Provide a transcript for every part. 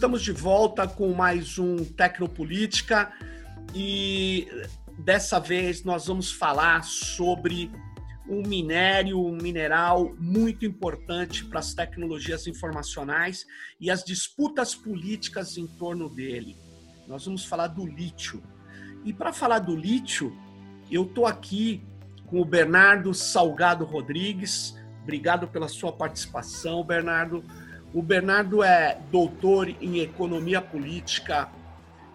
Estamos de volta com mais um Tecnopolítica e dessa vez nós vamos falar sobre um minério, um mineral muito importante para as tecnologias informacionais e as disputas políticas em torno dele. Nós vamos falar do lítio. E para falar do lítio, eu estou aqui com o Bernardo Salgado Rodrigues. Obrigado pela sua participação, Bernardo. O Bernardo é doutor em Economia Política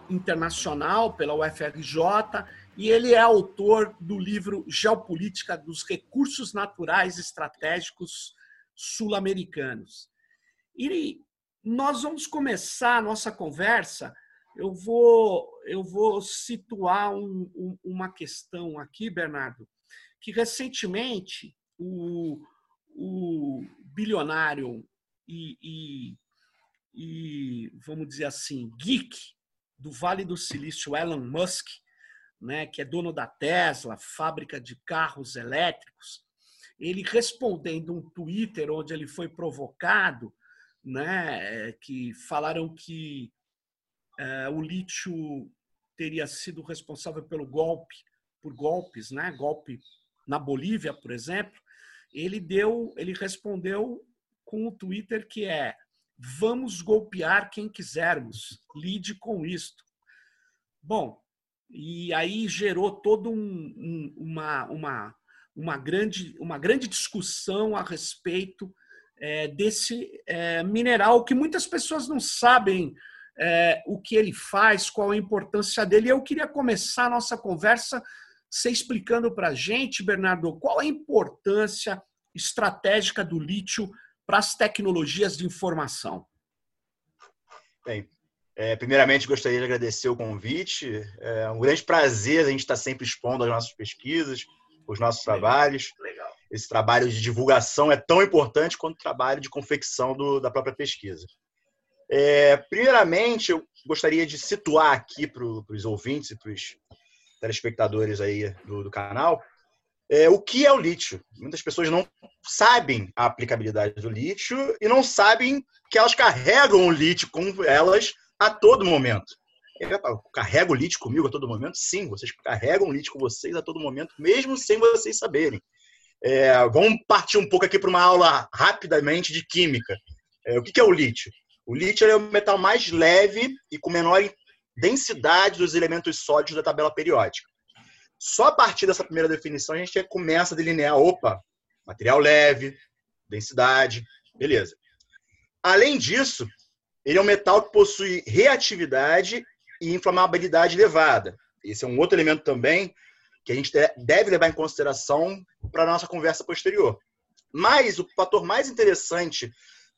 Internacional pela UFRJ e ele é autor do livro Geopolítica dos Recursos Naturais Estratégicos Sul-Americanos. E nós vamos começar a nossa conversa. Eu vou, eu vou situar um, um, uma questão aqui, Bernardo, que recentemente o, o bilionário e, e, e, vamos dizer assim, geek do Vale do Silício, Elon Musk, né, que é dono da Tesla, fábrica de carros elétricos, ele respondendo um Twitter onde ele foi provocado, né, que falaram que é, o lítio teria sido responsável pelo golpe, por golpes, né, golpe na Bolívia, por exemplo, ele deu, ele respondeu com o Twitter que é vamos golpear quem quisermos, lide com isto. Bom, e aí gerou toda um, um, uma, uma, uma, grande, uma grande discussão a respeito é, desse é, mineral que muitas pessoas não sabem é, o que ele faz, qual a importância dele. Eu queria começar a nossa conversa você explicando para a gente, Bernardo, qual a importância estratégica do lítio para as tecnologias de informação? Bem, é, primeiramente gostaria de agradecer o convite. É um grande prazer a gente estar sempre expondo as nossas pesquisas, os nossos legal, trabalhos. Legal. Esse trabalho de divulgação é tão importante quanto o trabalho de confecção do, da própria pesquisa. É, primeiramente, eu gostaria de situar aqui para os ouvintes e para os telespectadores aí do, do canal é, o que é o lítio. Muitas pessoas não sabem a aplicabilidade do lítio e não sabem que elas carregam o lítio com elas a todo momento. Eu carrego o lítio comigo a todo momento? Sim, vocês carregam o lítio com vocês a todo momento, mesmo sem vocês saberem. É, vamos partir um pouco aqui para uma aula rapidamente de química. É, o que é o lítio? O lítio é o metal mais leve e com menor densidade dos elementos sólidos da tabela periódica. Só a partir dessa primeira definição a gente começa a delinear, opa, material leve, densidade, beleza. Além disso, ele é um metal que possui reatividade e inflamabilidade elevada. Esse é um outro elemento também que a gente deve levar em consideração para a nossa conversa posterior. Mas o fator mais interessante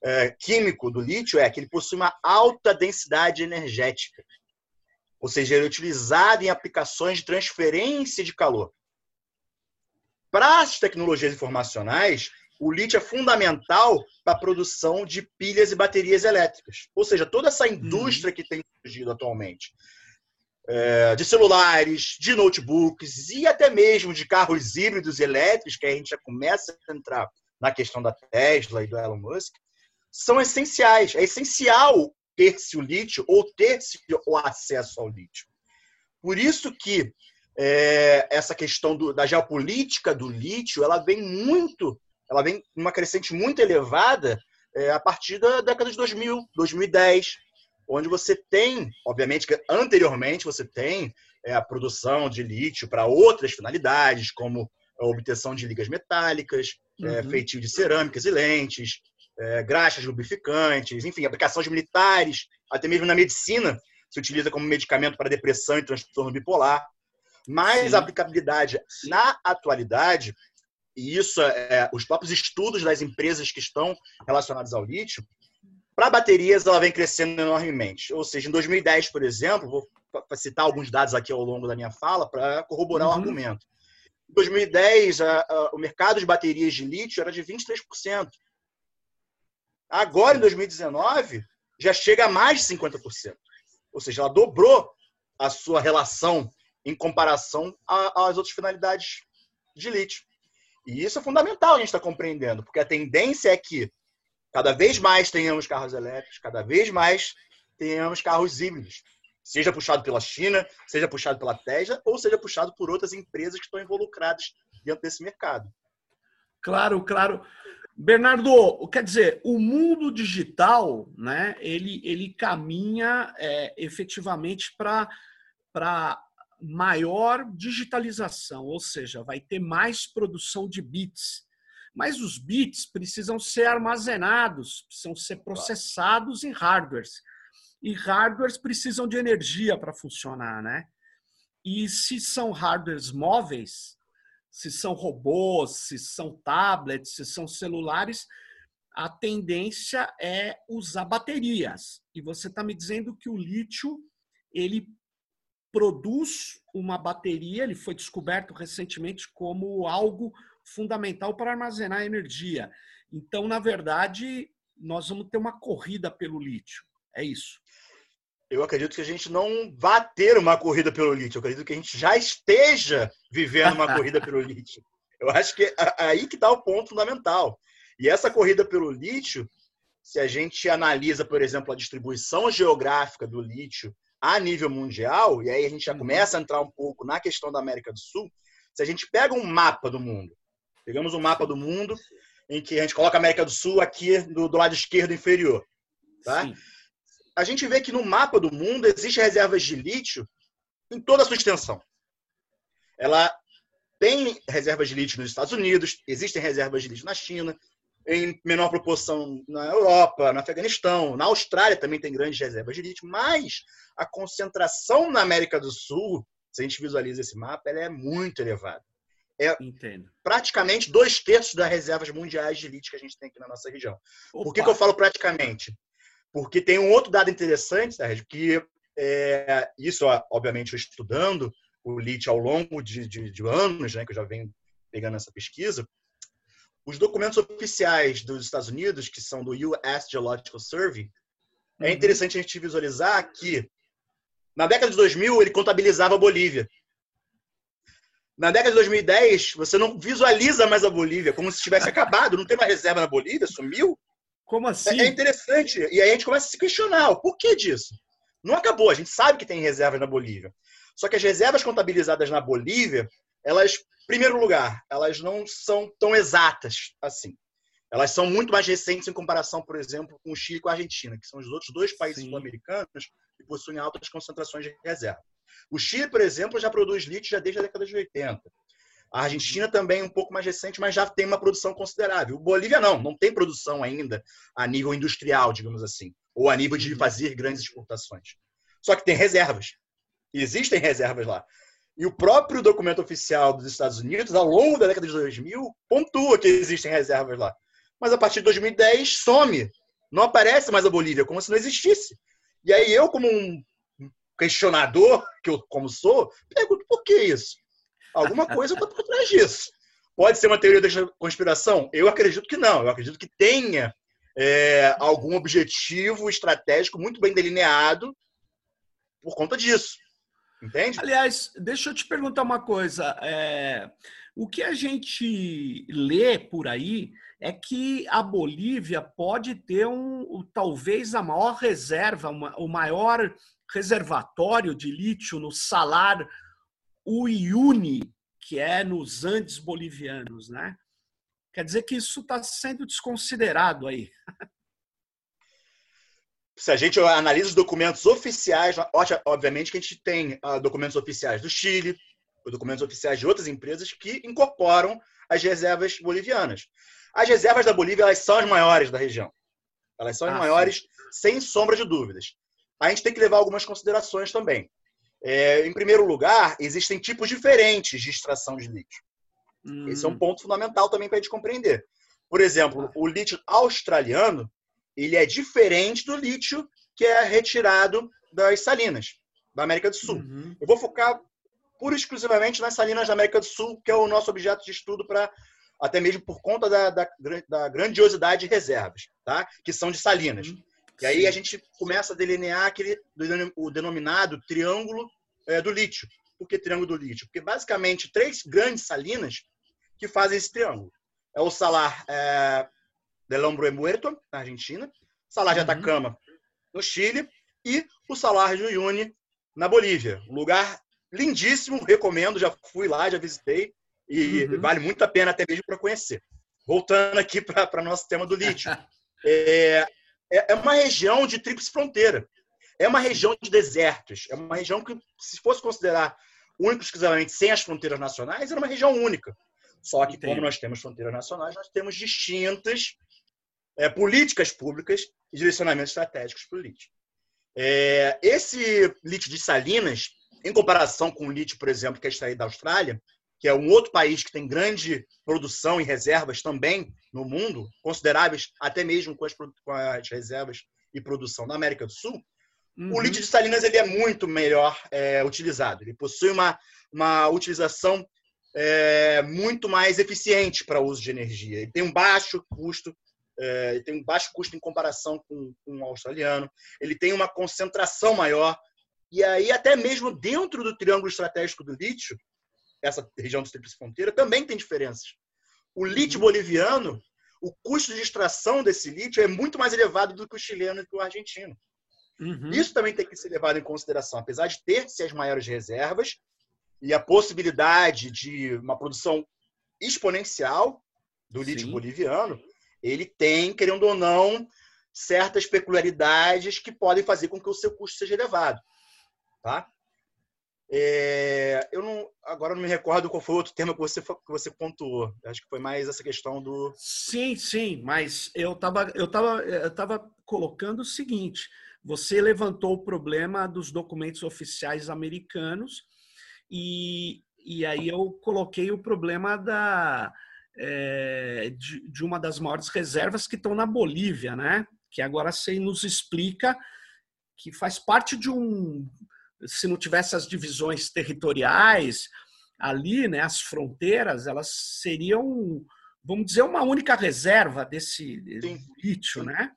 é, químico do lítio é que ele possui uma alta densidade energética ou seja, ele é utilizado em aplicações de transferência de calor. Para as tecnologias informacionais, o lítio é fundamental para a produção de pilhas e baterias elétricas. Ou seja, toda essa indústria que tem surgido atualmente, é, de celulares, de notebooks e até mesmo de carros híbridos elétricos, que a gente já começa a entrar na questão da Tesla e do Elon Musk, são essenciais. É essencial ter-se o lítio ou ter-se o acesso ao lítio. Por isso que é, essa questão do, da geopolítica do lítio, ela vem muito, ela vem uma crescente muito elevada é, a partir da década de 2000, 2010, onde você tem, obviamente, que anteriormente você tem é, a produção de lítio para outras finalidades, como a obtenção de ligas metálicas, é, uhum. feitio de cerâmicas e lentes, é, graxas lubrificantes, enfim, aplicações militares, até mesmo na medicina se utiliza como medicamento para depressão e transtorno bipolar. Mas Sim. a aplicabilidade na atualidade, e isso é, é os próprios estudos das empresas que estão relacionados ao lítio, para baterias ela vem crescendo enormemente. Ou seja, em 2010, por exemplo, vou citar alguns dados aqui ao longo da minha fala para corroborar uhum. o argumento. Em 2010, a, a, o mercado de baterias de lítio era de 23%. Agora, em 2019, já chega a mais de 50%. Ou seja, ela dobrou a sua relação em comparação às outras finalidades de lítio. E isso é fundamental a gente estar tá compreendendo, porque a tendência é que cada vez mais tenhamos carros elétricos, cada vez mais tenhamos carros híbridos, seja puxado pela China, seja puxado pela Tesla, ou seja puxado por outras empresas que estão involucradas dentro desse mercado. Claro, claro. Bernardo, quer dizer, o mundo digital, né, ele, ele caminha é, efetivamente para maior digitalização, ou seja, vai ter mais produção de bits. Mas os bits precisam ser armazenados, precisam ser processados em hardwares. E hardwares precisam de energia para funcionar, né? E se são hardwares móveis, se são robôs, se são tablets, se são celulares, a tendência é usar baterias. E você está me dizendo que o lítio ele produz uma bateria, ele foi descoberto recentemente como algo fundamental para armazenar energia. Então, na verdade, nós vamos ter uma corrida pelo lítio. É isso eu acredito que a gente não vá ter uma corrida pelo lítio. Eu acredito que a gente já esteja vivendo uma corrida pelo lítio. Eu acho que é aí que está o ponto fundamental. E essa corrida pelo lítio, se a gente analisa, por exemplo, a distribuição geográfica do lítio a nível mundial, e aí a gente já uhum. começa a entrar um pouco na questão da América do Sul, se a gente pega um mapa do mundo, pegamos um mapa do mundo em que a gente coloca a América do Sul aqui do, do lado esquerdo inferior, tá? Sim a gente vê que no mapa do mundo existem reservas de lítio em toda a sua extensão. Ela tem reservas de lítio nos Estados Unidos, existem reservas de lítio na China, em menor proporção na Europa, no Afeganistão, na Austrália também tem grandes reservas de lítio, mas a concentração na América do Sul, se a gente visualiza esse mapa, ela é muito elevada. É Entendo. praticamente dois terços das reservas mundiais de lítio que a gente tem aqui na nossa região. Opa. Por que, que eu falo praticamente? Porque tem um outro dado interessante, Sérgio, que é, isso, obviamente, eu estudando o LIT ao longo de, de, de anos, né, que eu já venho pegando essa pesquisa, os documentos oficiais dos Estados Unidos, que são do US Geological Survey, é uhum. é interessante a gente visualizar que na década de 2000 ele contabilizava a Bolívia. Na década de 2010, você não visualiza mais a Bolívia como se tivesse acabado, não tem mais reserva na Bolívia, sumiu. Como assim? É, é interessante. E aí a gente começa a se questionar o porquê disso. Não acabou, a gente sabe que tem reservas na Bolívia. Só que as reservas contabilizadas na Bolívia, elas, em primeiro lugar, elas não são tão exatas assim. Elas são muito mais recentes em comparação, por exemplo, com o Chile e com a Argentina, que são os outros dois países sul-americanos que possuem altas concentrações de reserva. O Chile, por exemplo, já produz lítio já desde a década de 80. A Argentina também é um pouco mais recente, mas já tem uma produção considerável. O Bolívia não, não tem produção ainda a nível industrial, digamos assim, ou a nível de uhum. fazer grandes exportações. Só que tem reservas. Existem reservas lá. E o próprio documento oficial dos Estados Unidos, ao longo da década de 2000, pontua que existem reservas lá. Mas a partir de 2010 some. Não aparece mais a Bolívia, como se não existisse. E aí eu, como um questionador, que eu como sou, pergunto por que isso? Alguma coisa está por trás disso. Pode ser uma teoria da conspiração? Eu acredito que não. Eu acredito que tenha é, algum objetivo estratégico muito bem delineado por conta disso. Entende? Aliás, deixa eu te perguntar uma coisa. É, o que a gente lê por aí é que a Bolívia pode ter um, talvez a maior reserva, uma, o maior reservatório de lítio no salar o Iuni, que é nos Andes bolivianos, né? Quer dizer que isso está sendo desconsiderado aí. Se a gente analisa os documentos oficiais, obviamente que a gente tem uh, documentos oficiais do Chile, documentos oficiais de outras empresas que incorporam as reservas bolivianas. As reservas da Bolívia elas são as maiores da região. Elas são as ah, maiores, sim. sem sombra de dúvidas. A gente tem que levar algumas considerações também. É, em primeiro lugar, existem tipos diferentes de extração de lítio. Hum. Esse é um hum. ponto fundamental também para a gente compreender. Por exemplo, ah. o lítio australiano ele é diferente do lítio que é retirado das salinas da América do Sul. Uhum. Eu vou focar pura e exclusivamente nas salinas da América do Sul, que é o nosso objeto de estudo para até mesmo por conta da, da, da, grandiosidade de reservas, tá? que são de salinas. Uhum. E aí a gente começa a delinear aquele, o denominado triângulo é, do lítio. Por que triângulo do lítio? Porque basicamente três grandes salinas que fazem esse triângulo. É o salar é, del Hombre Muerto, na Argentina, salar de uhum. Atacama, no Chile, e o Salar de Uyuni, na Bolívia. Um lugar lindíssimo, recomendo, já fui lá, já visitei, e uhum. vale muito a pena até mesmo para conhecer. Voltando aqui para o nosso tema do lítio. é, é, é uma região de tríplice fronteira. É uma região de desertos. É uma região que, se fosse considerar única exclusivamente sem as fronteiras nacionais, era uma região única. Só que, Entendi. como nós temos fronteiras nacionais, nós temos distintas é, políticas públicas e direcionamentos estratégicos para o lítio. É, esse lítio de Salinas, em comparação com o lítio, por exemplo, que é extraído da Austrália, que é um outro país que tem grande produção e reservas também no mundo, consideráveis até mesmo com as, com as reservas e produção da América do Sul, uhum. o lítio de Salinas ele é muito melhor é, utilizado. Ele possui uma, uma utilização é, muito mais eficiente para uso de energia. Ele tem um baixo custo, é, ele tem um baixo custo em comparação com, com o australiano. Ele tem uma concentração maior. E aí, até mesmo dentro do triângulo estratégico do lítio, essa região do Tríplice Fronteira, também tem diferenças. O lítio boliviano, o custo de extração desse lítio é muito mais elevado do que o chileno e do argentino. Uhum. Isso também tem que ser levado em consideração. Apesar de ter-se as maiores reservas e a possibilidade de uma produção exponencial do lítio Sim. boliviano, ele tem, querendo ou não, certas peculiaridades que podem fazer com que o seu custo seja elevado. Tá? É, eu não, agora não me recordo qual foi o outro tema que você, que você pontuou. Acho que foi mais essa questão do. Sim, sim, mas eu estava eu tava, eu tava colocando o seguinte: você levantou o problema dos documentos oficiais americanos e, e aí eu coloquei o problema da, é, de, de uma das maiores reservas que estão na Bolívia, né? Que agora você nos explica que faz parte de um se não tivesse as divisões territoriais ali, né, as fronteiras, elas seriam, vamos dizer, uma única reserva desse lítio, né?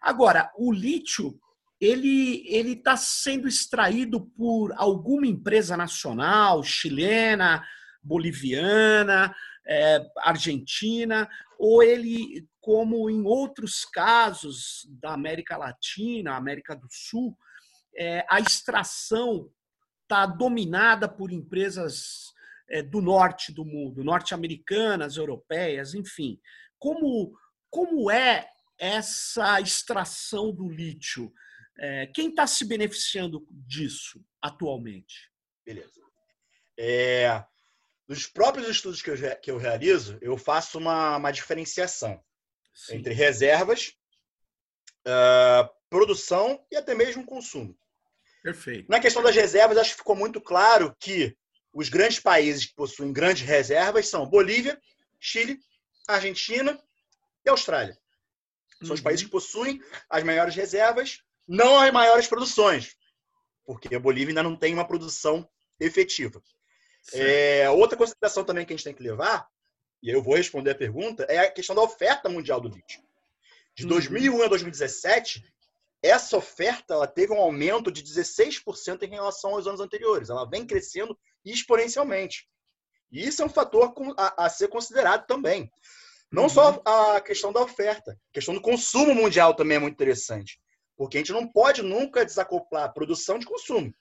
Agora, o lítio ele ele está sendo extraído por alguma empresa nacional, chilena, boliviana, é, argentina, ou ele, como em outros casos da América Latina, América do Sul, é, a extração está dominada por empresas é, do norte do mundo, norte-americanas, europeias, enfim. Como, como é essa extração do lítio? É, quem está se beneficiando disso atualmente? Beleza. É, nos próprios estudos que eu, que eu realizo, eu faço uma, uma diferenciação Sim. entre reservas, uh, produção e até mesmo consumo. Perfeito. Na questão das reservas, acho que ficou muito claro que os grandes países que possuem grandes reservas são Bolívia, Chile, Argentina e Austrália. São uhum. os países que possuem as maiores reservas, não as maiores produções, porque a Bolívia ainda não tem uma produção efetiva. É, outra consideração também que a gente tem que levar, e eu vou responder a pergunta, é a questão da oferta mundial do lítio. De 2001 uhum. a 2017, essa oferta ela teve um aumento de 16% em relação aos anos anteriores. Ela vem crescendo exponencialmente. E isso é um fator a, a ser considerado também. Não uhum. só a questão da oferta, a questão do consumo mundial também é muito interessante. Porque a gente não pode nunca desacoplar produção de consumo.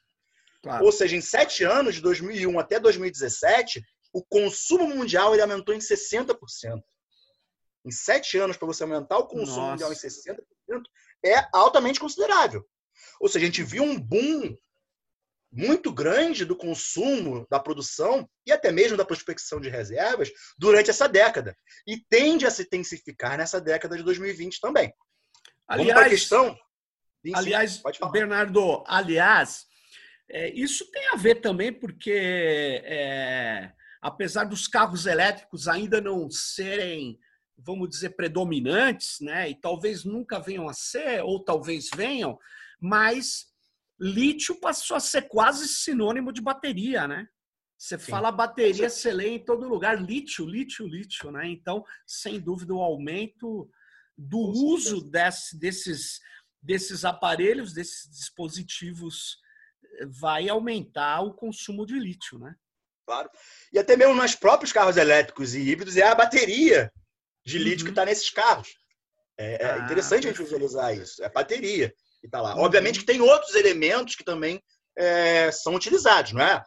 Claro. Ou seja, em sete anos, de 2001 até 2017, o consumo mundial ele aumentou em 60%. Em sete anos, para você aumentar o consumo Nossa. mundial em 60%, é altamente considerável. Ou seja, a gente viu um boom muito grande do consumo, da produção e até mesmo da prospecção de reservas durante essa década. E tende a se intensificar nessa década de 2020 também. Aliás, questão. aliás, Bernardo, aliás, é, isso tem a ver também porque, é, apesar dos carros elétricos ainda não serem vamos dizer, predominantes, né? E talvez nunca venham a ser, ou talvez venham, mas lítio passou a ser quase sinônimo de bateria, né? Você Sim. fala bateria, você lê em todo lugar lítio, lítio, lítio, né? Então, sem dúvida, o aumento do uso desse, desses, desses aparelhos, desses dispositivos, vai aumentar o consumo de lítio, né? Claro. E até mesmo nos próprios carros elétricos e híbridos é a bateria de lítio uhum. que está nesses carros. É, é ah, interessante a gente visualizar isso. É bateria. e tá lá. Uhum. Obviamente que tem outros elementos que também é, são utilizados, não é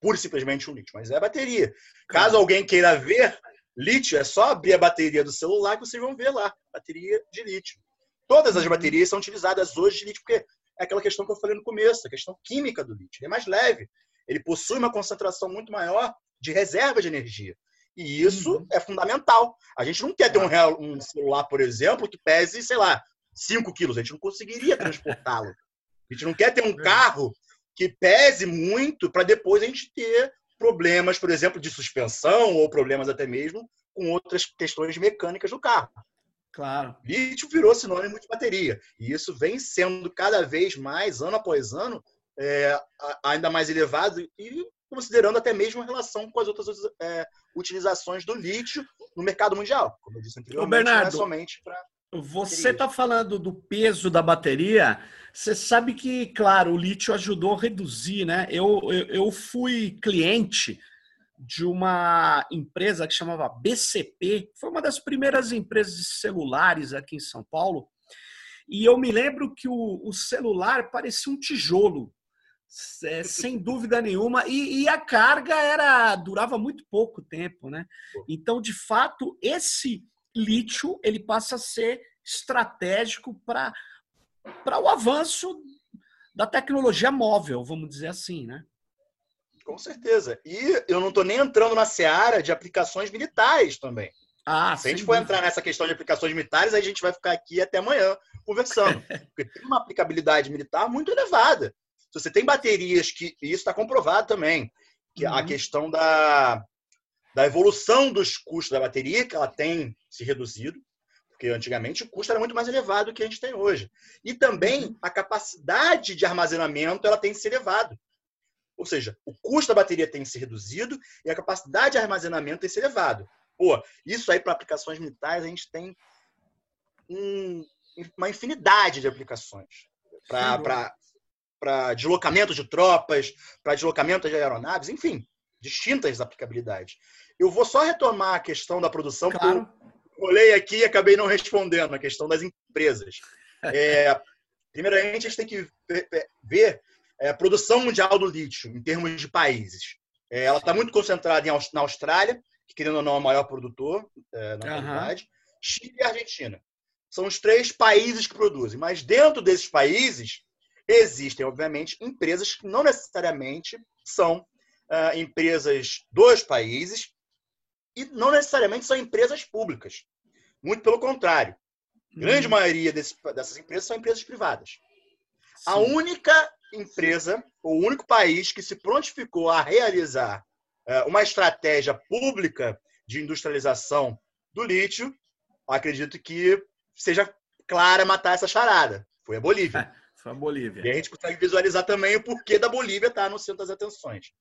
pura e simplesmente um lítio, mas é a bateria. Caso alguém queira ver lítio, é só abrir a bateria do celular que vocês vão ver lá, bateria de lítio. Todas as uhum. baterias são utilizadas hoje de lítio, porque é aquela questão que eu falei no começo, a questão química do lítio. Ele é mais leve, ele possui uma concentração muito maior de reserva de energia. E isso uhum. é fundamental. A gente não quer ter um, um, celular, por exemplo, que pese, sei lá, 5 quilos. A gente não conseguiria transportá-lo. A gente não quer ter um carro que pese muito para depois a gente ter problemas, por exemplo, de suspensão ou problemas até mesmo com outras questões mecânicas do carro. Claro. Lítio virou sinônimo de bateria. E isso vem sendo cada vez mais, ano após ano, é, ainda mais elevado e considerando até mesmo a relação com as outras é, utilizações do lítio no mercado mundial. Como eu disse anteriormente, Bernardo, não é somente para. Você está falando do peso da bateria. Você sabe que, claro, o lítio ajudou a reduzir, né? Eu, eu, eu fui cliente de uma empresa que chamava BCP, foi uma das primeiras empresas de celulares aqui em São Paulo. E eu me lembro que o, o celular parecia um tijolo, é, sem dúvida nenhuma, e, e, a carga era durava muito pouco tempo, né? Então, de fato, esse lítio ele passa a ser estratégico para o avanço da tecnologia móvel, vamos dizer assim, né? Com certeza. E eu não estou nem entrando na seara de aplicações militares também. Ah, Se a gente for entrar nessa questão de aplicações militares, a gente vai ficar aqui até amanhã conversando. Porque tem uma aplicabilidade militar muito elevada. Se você tem baterias que. E isso está comprovado também. Que uhum. a questão da, da evolução dos custos da bateria, que ela tem se reduzido porque antigamente o custo era muito mais elevado do que a gente tem hoje. E também uhum. a capacidade de armazenamento ela tem se elevado. Ou seja, o custo da bateria tem se reduzido e a capacidade de armazenamento tem se elevado. Pô, isso aí para aplicações militares a gente tem um, uma infinidade de aplicações. Para deslocamento de tropas, para deslocamento de aeronaves, enfim, distintas aplicabilidades. Eu vou só retomar a questão da produção, claro. porque olhei aqui e acabei não respondendo a questão das empresas. É, primeiramente, a gente tem que ver é, a produção mundial do lítio em termos de países. É, ela está muito concentrada em, na Austrália, que querendo ou não é o maior produtor é, na realidade, Chile e Argentina. São os três países que produzem. Mas dentro desses países existem, obviamente, empresas que não necessariamente são uh, empresas dos países e não necessariamente são empresas públicas. Muito pelo contrário. A grande hum. maioria desse, dessas empresas são empresas privadas. Sim. A única empresa, o único país que se prontificou a realizar é, uma estratégia pública de industrialização do lítio, acredito que seja clara matar essa charada. Foi a Bolívia. A Bolívia. E a gente consegue visualizar também o porquê da Bolívia estar no centro das atenções.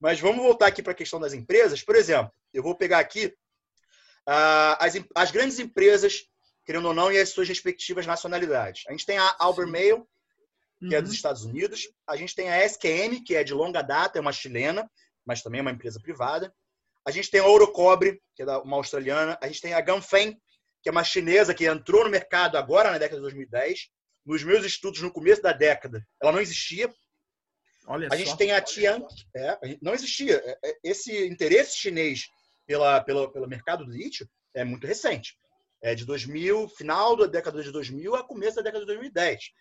Mas vamos voltar aqui para a questão das empresas. Por exemplo, eu vou pegar aqui uh, as, as grandes empresas, querendo ou não, e as suas respectivas nacionalidades. A gente tem a Albemarle, que uhum. é dos uhum. Estados Unidos. A gente tem a SQM, que é de longa data, é uma chilena, mas também é uma empresa privada. A gente tem a Ouro-Cobre, que é uma australiana. A gente tem a Ganfeng, que é uma chinesa que entrou no mercado agora na década de 2010. Nos meus estudos, no começo da década, ela não existia. Olha a gente tem a Tian, é, não existia. É, é, esse interesse chinês pela, pela, pelo mercado do lítio é muito recente. É de 2000, final da década de 2000 a começo da década de 2010.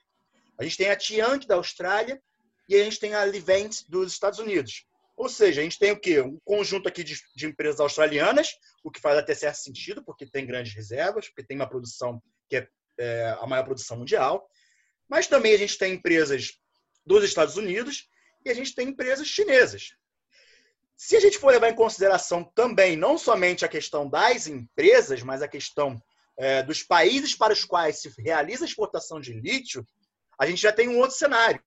A gente tem a Tianq da Austrália e a gente tem a Livent dos Estados Unidos. Ou seja, a gente tem o quê? Um conjunto aqui de, de, empresas australianas, o que faz até certo sentido, porque tem grandes reservas, porque tem uma produção que é, é a maior produção mundial. Mas também a gente tem empresas dos Estados Unidos e a gente tem empresas chinesas. Se a gente for levar em consideração também não somente a questão das empresas, mas a questão é, dos países para os quais se realiza a exportação de lítio, a gente já tem um outro cenário.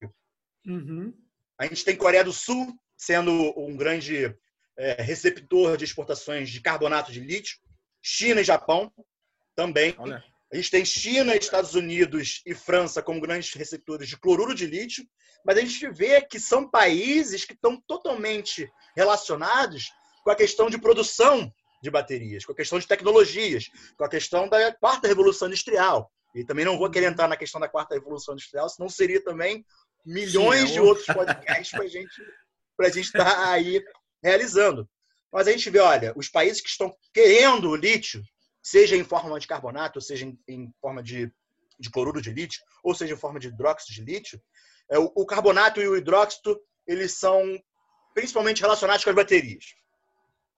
Uhum. A gente tem Coreia do Sul sendo um grande é, receptor de exportações de carbonato de lítio, China e Japão também. Olha. A gente tem China, Estados Unidos e França como grandes receptores de cloruro de lítio, mas a gente vê que são países que estão totalmente relacionados com a questão de produção de baterias, com a questão de tecnologias, com a questão da quarta revolução industrial. E também não vou querer entrar na questão da quarta revolução industrial, senão seria também milhões Sim, é de outros podcasts para gente, a gente estar tá aí realizando. Mas a gente vê, olha, os países que estão querendo o lítio, seja em forma de carbonato, seja em, em forma de, de cloruro de lítio, ou seja em forma de hidróxido de lítio, é, o, o carbonato e o hidróxido eles são principalmente relacionados com as baterias.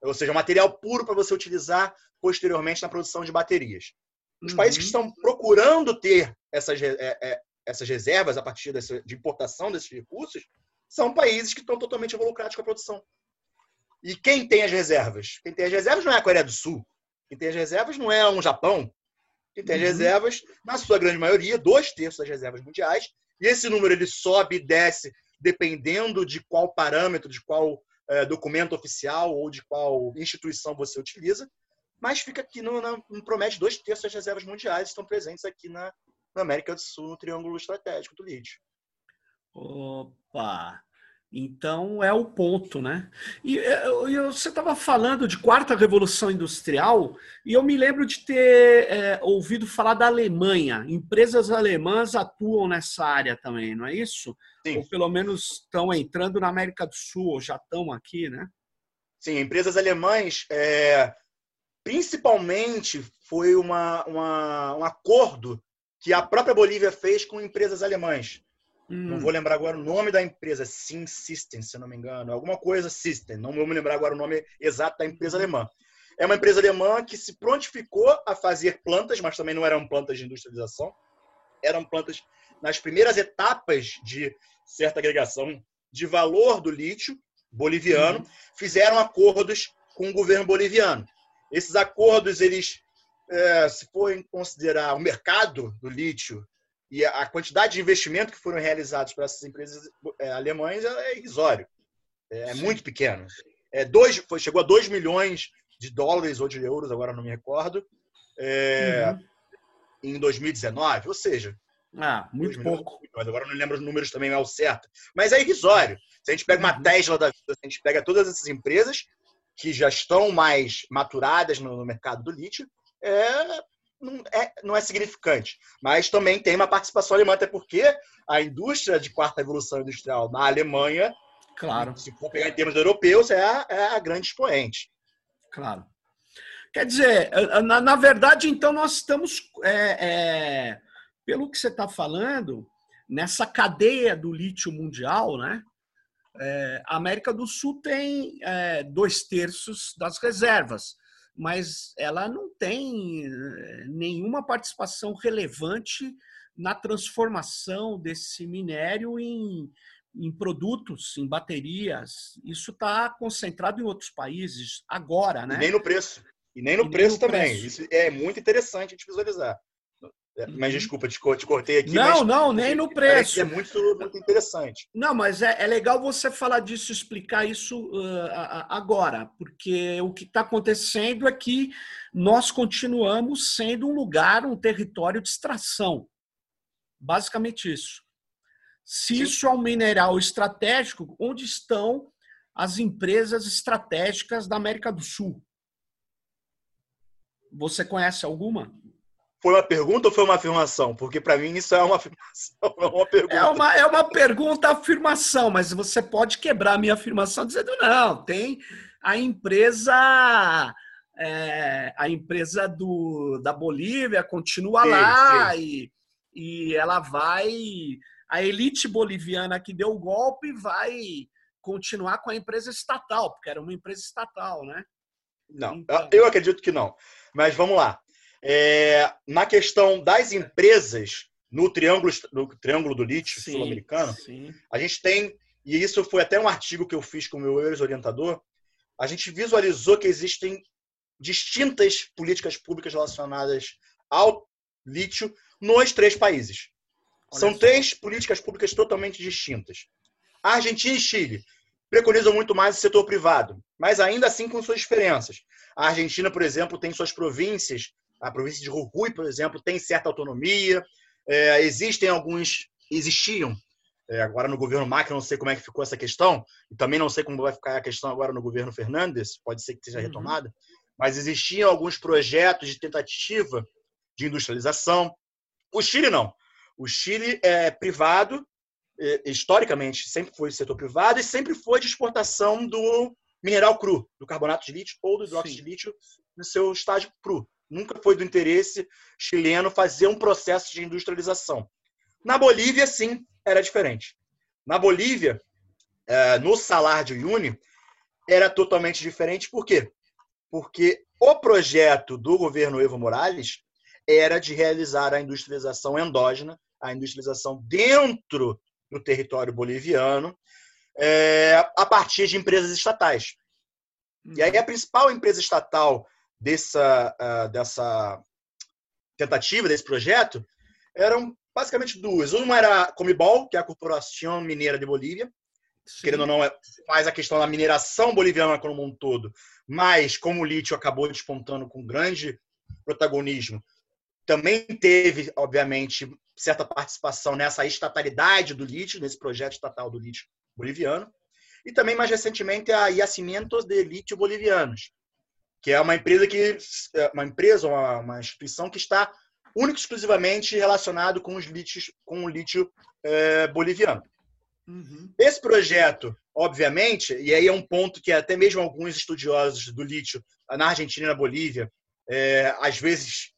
Ou seja, material puro para você utilizar posteriormente na produção de baterias. Os uhum. países que estão procurando ter essas, é, é, essas reservas a partir desse, de importação desses recursos são países que estão totalmente involucrados com a produção. E quem tem as reservas? Quem tem as reservas não é a Coreia do Sul. Quem tem as reservas não é um Japão. Quem tem as uhum. reservas, na sua grande maioria, dois terços das reservas mundiais. E esse número ele sobe e desce dependendo de qual parâmetro, de qual é, documento oficial ou de qual instituição você utiliza. Mas fica aqui, no, no promete dois terços das reservas mundiais estão presentes aqui na, na América do Sul, no Triângulo Estratégico do lítio. Opa! Então é o ponto, né? E, é, e você estava falando de quarta revolução industrial e eu me lembro de ter é, ouvido falar da Alemanha. Empresas alemãs atuam nessa área também, não é isso? Sim. Ou pelo menos estão entrando na América do Sul, ou já estão aqui, né? Sim, empresas alemãs, é, principalmente foi uma, uma, um acordo que a própria Bolívia fez com empresas alemãs Hum. Não vou lembrar agora o nome da empresa, Sim System, se não me engano. Alguma coisa System. Não vou me lembrar agora o nome exato da empresa alemã. É uma empresa alemã que se prontificou a fazer plantas, mas também não eram plantas de industrialização. Eram plantas nas primeiras etapas de certa agregação de valor do lítio boliviano. Uhum. Fizeram acordos com o governo boliviano. Esses acordos, eles, é, se for considerar o mercado do lítio e a quantidade de investimento que foram realizados para essas empresas é, alemãs é irrisório. É, é muito pequeno. É dois, foi, chegou a 2 milhões de dólares ou de euros, agora não me recordo, é, uhum. em 2019. Ou seja, ah, muito pouco. Mas agora não lembro os números também ao certo. Mas é irrisório. Se a gente pega uma uhum. Tesla da vida, se a gente pega todas essas empresas que já estão mais maturadas no, no mercado do lítio, é não é, não é significante. Mas também tem uma participação alemã, até porque a indústria de quarta evolução industrial na Alemanha, claro. se for pegar em termos europeus, é a, é a grande expoente. Claro. Quer dizer, na, na verdade, então, nós estamos, é, é, pelo que você está falando, nessa cadeia do lítio mundial, né? É, a América do Sul tem é, dois terços das reservas mas ela não tem eh, nenhuma participação relevante na transformação desse minério em, em produtos, em baterias. Isso está concentrado em outros países agora, né? E nem no preço. E nem no, e preço, nem no também. Preço. Isso é muito interessante a gente visualizar. É, mas uhum. desculpa, te, te cortei aqui. Não, mas, não, nem no preço. É muito, muito interessante. Não, mas é, é legal você falar disso, explicar isso uh, agora, porque o que está acontecendo é que nós continuamos sendo um lugar, um território de extração. Basicamente isso. Se Sim. isso é um mineral estratégico, onde estão as empresas estratégicas da América do Sul? Você conhece alguma? Foi uma pergunta ou foi uma afirmação? Porque para mim isso é uma afirmação, é uma pergunta. É uma, é uma pergunta, afirmação, mas você pode quebrar a minha afirmação dizendo não, tem a empresa é, a empresa do, da Bolívia continua sim, lá sim. E, e ela vai a elite boliviana que deu o golpe vai continuar com a empresa estatal, porque era uma empresa estatal, né? Não, então... eu acredito que não. Mas vamos lá. É, na questão das empresas no Triângulo, no triângulo do Lítio sul-americano, a gente tem, e isso foi até um artigo que eu fiz com o meu ex-orientador, a gente visualizou que existem distintas políticas públicas relacionadas ao lítio nos três países. Olha São três políticas públicas totalmente distintas. A Argentina e Chile preconizam muito mais o setor privado, mas ainda assim com suas diferenças. A Argentina, por exemplo, tem suas províncias a província de Jujuy, por exemplo, tem certa autonomia. É, existem alguns, existiam, é, agora no governo Macri, não sei como é que ficou essa questão, e também não sei como vai ficar a questão agora no governo Fernandes, pode ser que seja uhum. retomada, uhum. mas existiam alguns projetos de tentativa de industrialização. O Chile não. O Chile é privado, é, historicamente sempre foi setor privado e sempre foi de exportação do mineral cru, do carbonato de lítio ou do hidróxido de lítio no seu estágio cru. Nunca foi do interesse chileno fazer um processo de industrialização. Na Bolívia, sim, era diferente. Na Bolívia, é, no Salar de Uyuni, era totalmente diferente. Por quê? Porque o projeto do governo Evo Morales era de realizar a industrialização endógena, a industrialização dentro do território boliviano, é, a partir de empresas estatais. E aí a principal empresa estatal dessa, uh, dessa tentativa, desse projeto, eram basicamente duas. Uma era a Comibol, que é a Corporação Mineira de Bolívia, Sim. querendo ou não, é, faz a questão da mineração boliviana como um todo, mas como o lítio acabou despontando com grande protagonismo, também teve, obviamente, certa participação nessa estatalidade do lítio, nesse projeto estatal do lítio boliviano. E também, mais recentemente, a Yacimientos de Lítio Bolivianos, que é uma empresa que é uma empresa, uma, uma instituição que está único exclusivamente relacionado com os lítios, com o lítio é, boliviano. Uhum. Esse projeto, obviamente, e aí é um ponto que até mesmo alguns estudiosos do lítio na Argentina e na Bolívia, é, às vezes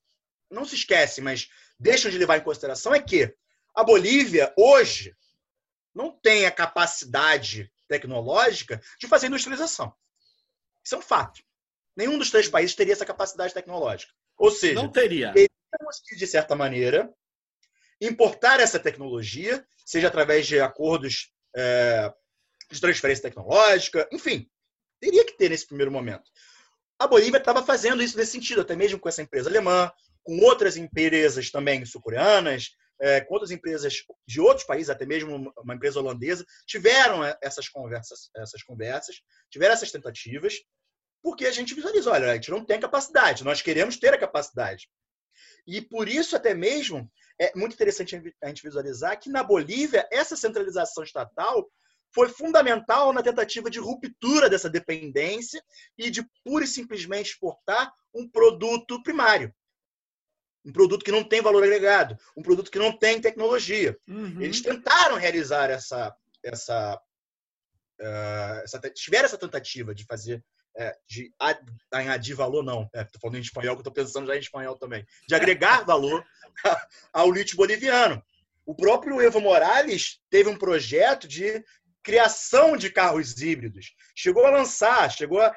não se esquecem, mas deixam de levar em consideração, é que a Bolívia, hoje, não tem a capacidade tecnológica de fazer industrialização. Isso é um fato. Nenhum dos três países teria essa capacidade tecnológica. Ou seja, não teria. Temos que, de certa maneira, importar essa tecnologia, seja através de acordos é, de transferência tecnológica, enfim, teria que ter nesse primeiro momento. A Bolívia estava fazendo isso nesse sentido, até mesmo com essa empresa alemã, com outras empresas também sul-coreanas, é, com outras empresas de outros países, até mesmo uma empresa holandesa, tiveram essas conversas, essas conversas, tiveram essas tentativas, porque a gente visualiza, olha, a gente não tem capacidade, nós queremos ter a capacidade. E por isso, até mesmo, é muito interessante a gente visualizar que na Bolívia, essa centralização estatal foi fundamental na tentativa de ruptura dessa dependência e de pura e simplesmente exportar um produto primário um produto que não tem valor agregado, um produto que não tem tecnologia. Uhum. Eles tentaram realizar essa, essa, uh, essa, tiveram essa tentativa de fazer é, de añadir valor, não. Estou é, falando em espanhol, que estou pensando já em espanhol também. De agregar valor ao lítio boliviano. O próprio Evo Morales teve um projeto de criação de carros híbridos. Chegou a lançar, chegou a,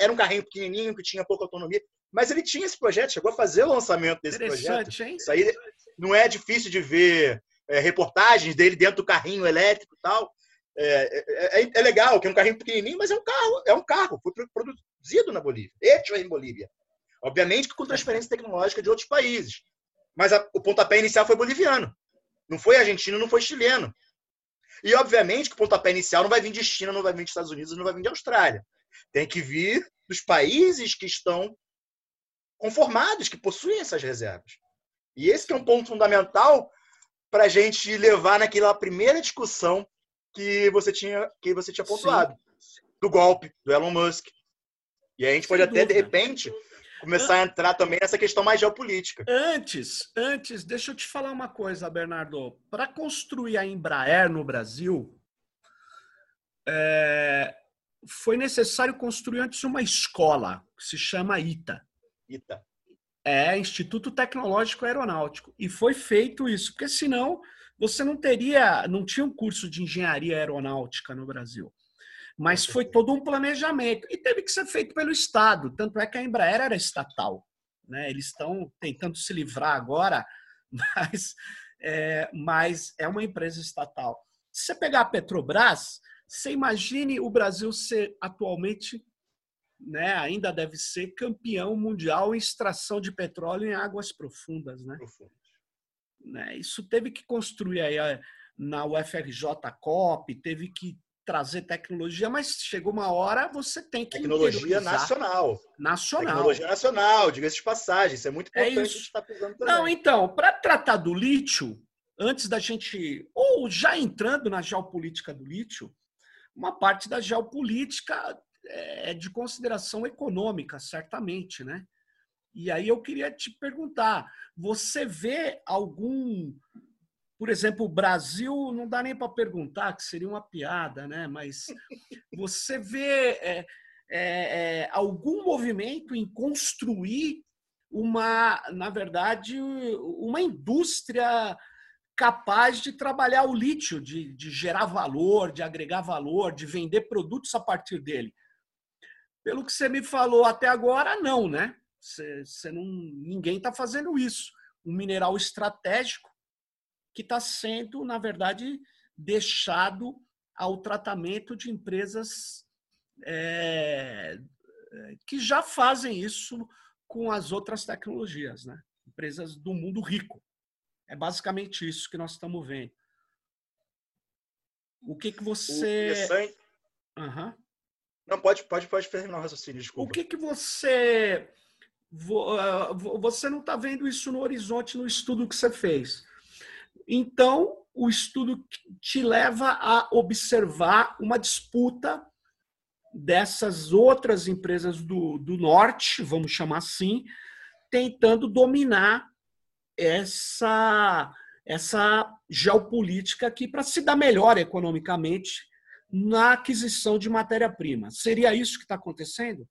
era um carrinho pequenininho que tinha pouca autonomia. Mas ele tinha esse projeto, chegou a fazer o lançamento desse projeto. Hein? Isso aí não é difícil de ver é, reportagens dele dentro do carrinho elétrico e tal. É, é, é, é, legal, que é um carrinho pequenininho, mas é um carro, é um carro, foi produzido na Bolívia, hecho em Bolívia. Obviamente que com transferência tecnológica de outros países. Mas a, o pontapé inicial foi boliviano. Não foi argentino, não foi chileno. E obviamente que o pontapé inicial não vai vir de China, não vai vir dos Estados Unidos, não vai vir de Austrália. Tem que vir dos países que estão conformados, que possuem essas reservas. E esse é um ponto fundamental para a gente levar naquela primeira discussão que você tinha, que você tinha pontuado. Sim. Do golpe, do Elon Musk. E aí a gente Sem pode dúvida. até, de repente, começar a entrar também nessa questão mais geopolítica. Antes, antes, deixa eu te falar uma coisa, Bernardo. Para construir a Embraer no Brasil, é, foi necessário construir antes uma escola que se chama ITA. ITA. É, Instituto Tecnológico Aeronáutico. E foi feito isso, porque senão você não teria, não tinha um curso de engenharia aeronáutica no Brasil. Mas foi todo um planejamento e teve que ser feito pelo Estado. Tanto é que a Embraer era estatal. Né? Eles estão tentando se livrar agora, mas é, mas é uma empresa estatal. Se você pegar a Petrobras, você imagine o Brasil ser atualmente né, ainda deve ser campeão mundial em extração de petróleo em águas profundas, né? Né? Isso teve que construir aí eh, na UFRJ COP, teve que trazer tecnologia, mas chegou uma hora você tem que tecnologia nacional, nacional, tecnologia nacional, diga-se de passagem, isso é muito é importante. É isso. Tá Não, então, para tratar do lítio, antes da gente ou já entrando na geopolítica do lítio, uma parte da geopolítica é de consideração econômica, certamente, né? E aí eu queria te perguntar: você vê algum. Por exemplo, o Brasil, não dá nem para perguntar, que seria uma piada, né? Mas você vê é, é, é, algum movimento em construir uma, na verdade, uma indústria capaz de trabalhar o lítio, de, de gerar valor, de agregar valor, de vender produtos a partir dele. Pelo que você me falou até agora, não, né? Você não, ninguém está fazendo isso. Um mineral estratégico que está sendo, na verdade, deixado ao tratamento de empresas é, que já fazem isso com as outras tecnologias, né? Empresas do mundo rico. É basicamente isso que nós estamos vendo. O que que você. Uhum. Não, pode, pode, pode terminar o raciocínio, desculpa. O que que você você não está vendo isso no horizonte no estudo que você fez. Então, o estudo te leva a observar uma disputa dessas outras empresas do, do norte, vamos chamar assim, tentando dominar essa, essa geopolítica aqui para se dar melhor economicamente na aquisição de matéria-prima. Seria isso que está acontecendo?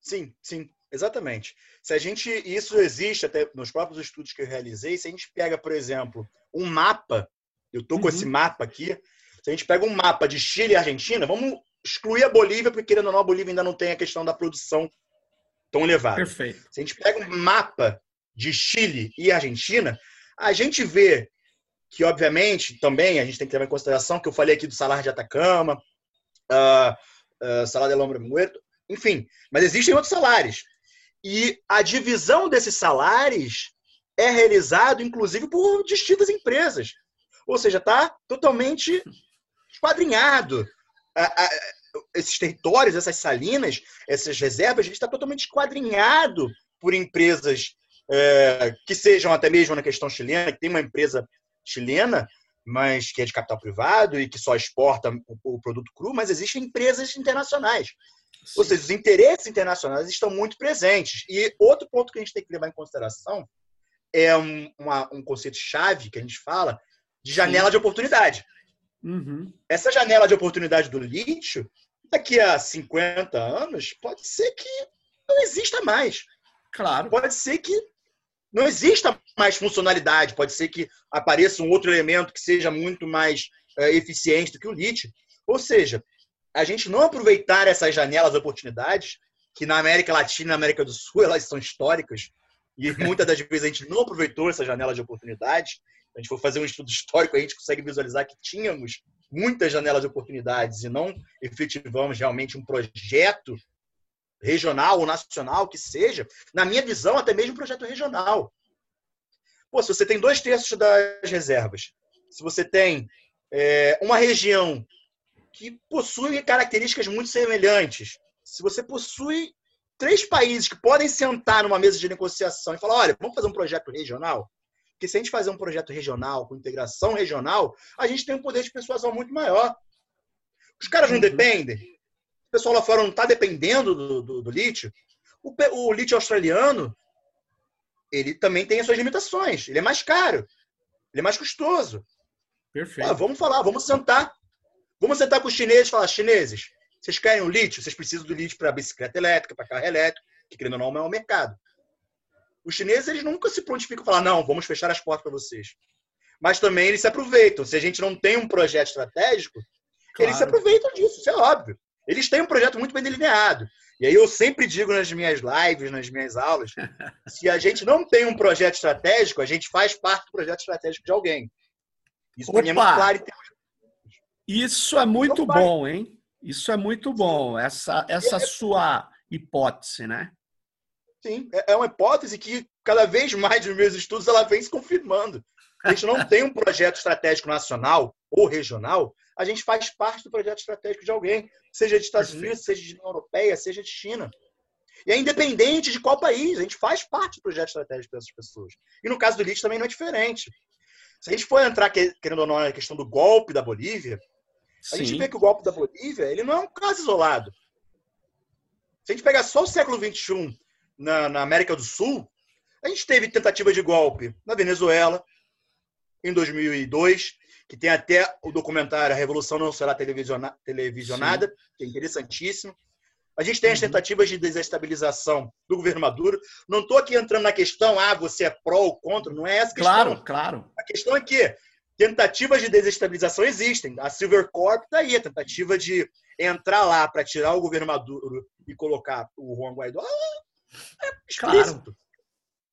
Sim, sim. Exatamente. Se a gente, isso existe até nos próprios estudos que eu realizei, se a gente pega, por exemplo, um mapa, eu estou com uhum. esse mapa aqui, se a gente pega um mapa de Chile e Argentina, vamos excluir a Bolívia, porque querendo ou não, a Bolívia ainda não tem a questão da produção tão elevada. Perfeito. Se a gente pega um mapa de Chile e Argentina, a gente vê que, obviamente, também a gente tem que levar em consideração que eu falei aqui do salário de Atacama, uh, uh, salário de Lombre Muerto, enfim, mas existem outros salários. E a divisão desses salários é realizado, inclusive, por distintas empresas. Ou seja, está totalmente esquadrinhado. Esses territórios, essas salinas, essas reservas, está totalmente esquadrinhado por empresas é, que sejam até mesmo na questão chilena, que tem uma empresa chilena, mas que é de capital privado e que só exporta o produto cru, mas existem empresas internacionais. Ou seja, os interesses internacionais estão muito presentes. E outro ponto que a gente tem que levar em consideração é um, uma, um conceito-chave que a gente fala de janela Sim. de oportunidade. Uhum. Essa janela de oportunidade do lítio, daqui a 50 anos, pode ser que não exista mais. Claro. Pode ser que não exista mais funcionalidade, pode ser que apareça um outro elemento que seja muito mais é, eficiente do que o lítio. Ou seja, a gente não aproveitar essas janelas de oportunidades, que na América Latina e na América do Sul elas são históricas, e muitas das vezes a gente não aproveitou essas janelas de oportunidades. A gente for fazer um estudo histórico, a gente consegue visualizar que tínhamos muitas janelas de oportunidades e não efetivamos realmente um projeto regional ou nacional que seja, na minha visão, até mesmo um projeto regional. Pô, se você tem dois terços das reservas, se você tem é, uma região que possuem características muito semelhantes. Se você possui três países que podem sentar numa mesa de negociação e falar: olha, vamos fazer um projeto regional? Porque se a gente fazer um projeto regional, com integração regional, a gente tem um poder de persuasão muito maior. Os caras não uhum. dependem. O pessoal lá fora não está dependendo do, do, do lítio. O, o, lítio australiano, ele também tem as suas limitações. Ele é mais caro. Ele é mais custoso. Perfeito. Ah, vamos falar, vamos sentar. Vamos sentar com os chineses e falar: chineses, vocês querem o lítio? Vocês precisam do lítio para bicicleta elétrica, para carro elétrico, que querendo ou não é o mercado. Os chineses eles nunca se prontificam a falar: não, vamos fechar as portas para vocês. Mas também eles se aproveitam. Se a gente não tem um projeto estratégico, claro. eles se aproveitam disso, isso é óbvio. Eles têm um projeto muito bem delineado. E aí eu sempre digo nas minhas lives, nas minhas aulas, se a gente não tem um projeto estratégico, a gente faz parte do projeto estratégico de alguém. Isso para mim é muito claro e temos isso é muito bom, hein? Isso é muito bom, essa, essa é, sua hipótese, né? Sim, é, é uma hipótese que cada vez mais nos meus estudos ela vem se confirmando. A gente não tem um projeto estratégico nacional ou regional, a gente faz parte do projeto estratégico de alguém, seja de Estados Perfeito. Unidos, seja de União Europeia, seja de China. E é independente de qual país, a gente faz parte do projeto estratégico dessas pessoas. E no caso do lítio também não é diferente. Se a gente for entrar, querendo ou não, na questão do golpe da Bolívia, a Sim. gente vê que o golpe da Bolívia ele não é um caso isolado. Se a gente pegar só o século XXI, na, na América do Sul, a gente teve tentativa de golpe na Venezuela, em 2002, que tem até o documentário A Revolução Não Será Televisionada, Sim. que é interessantíssimo. A gente tem as uhum. tentativas de desestabilização do governo Maduro. Não estou aqui entrando na questão, ah, você é pró ou contra, não é essa a questão. Claro, claro. A questão é que tentativas de desestabilização existem. A Silver Corp está aí, a tentativa de entrar lá para tirar o governo Maduro e colocar o Juan Guaidó é explícito. Claro.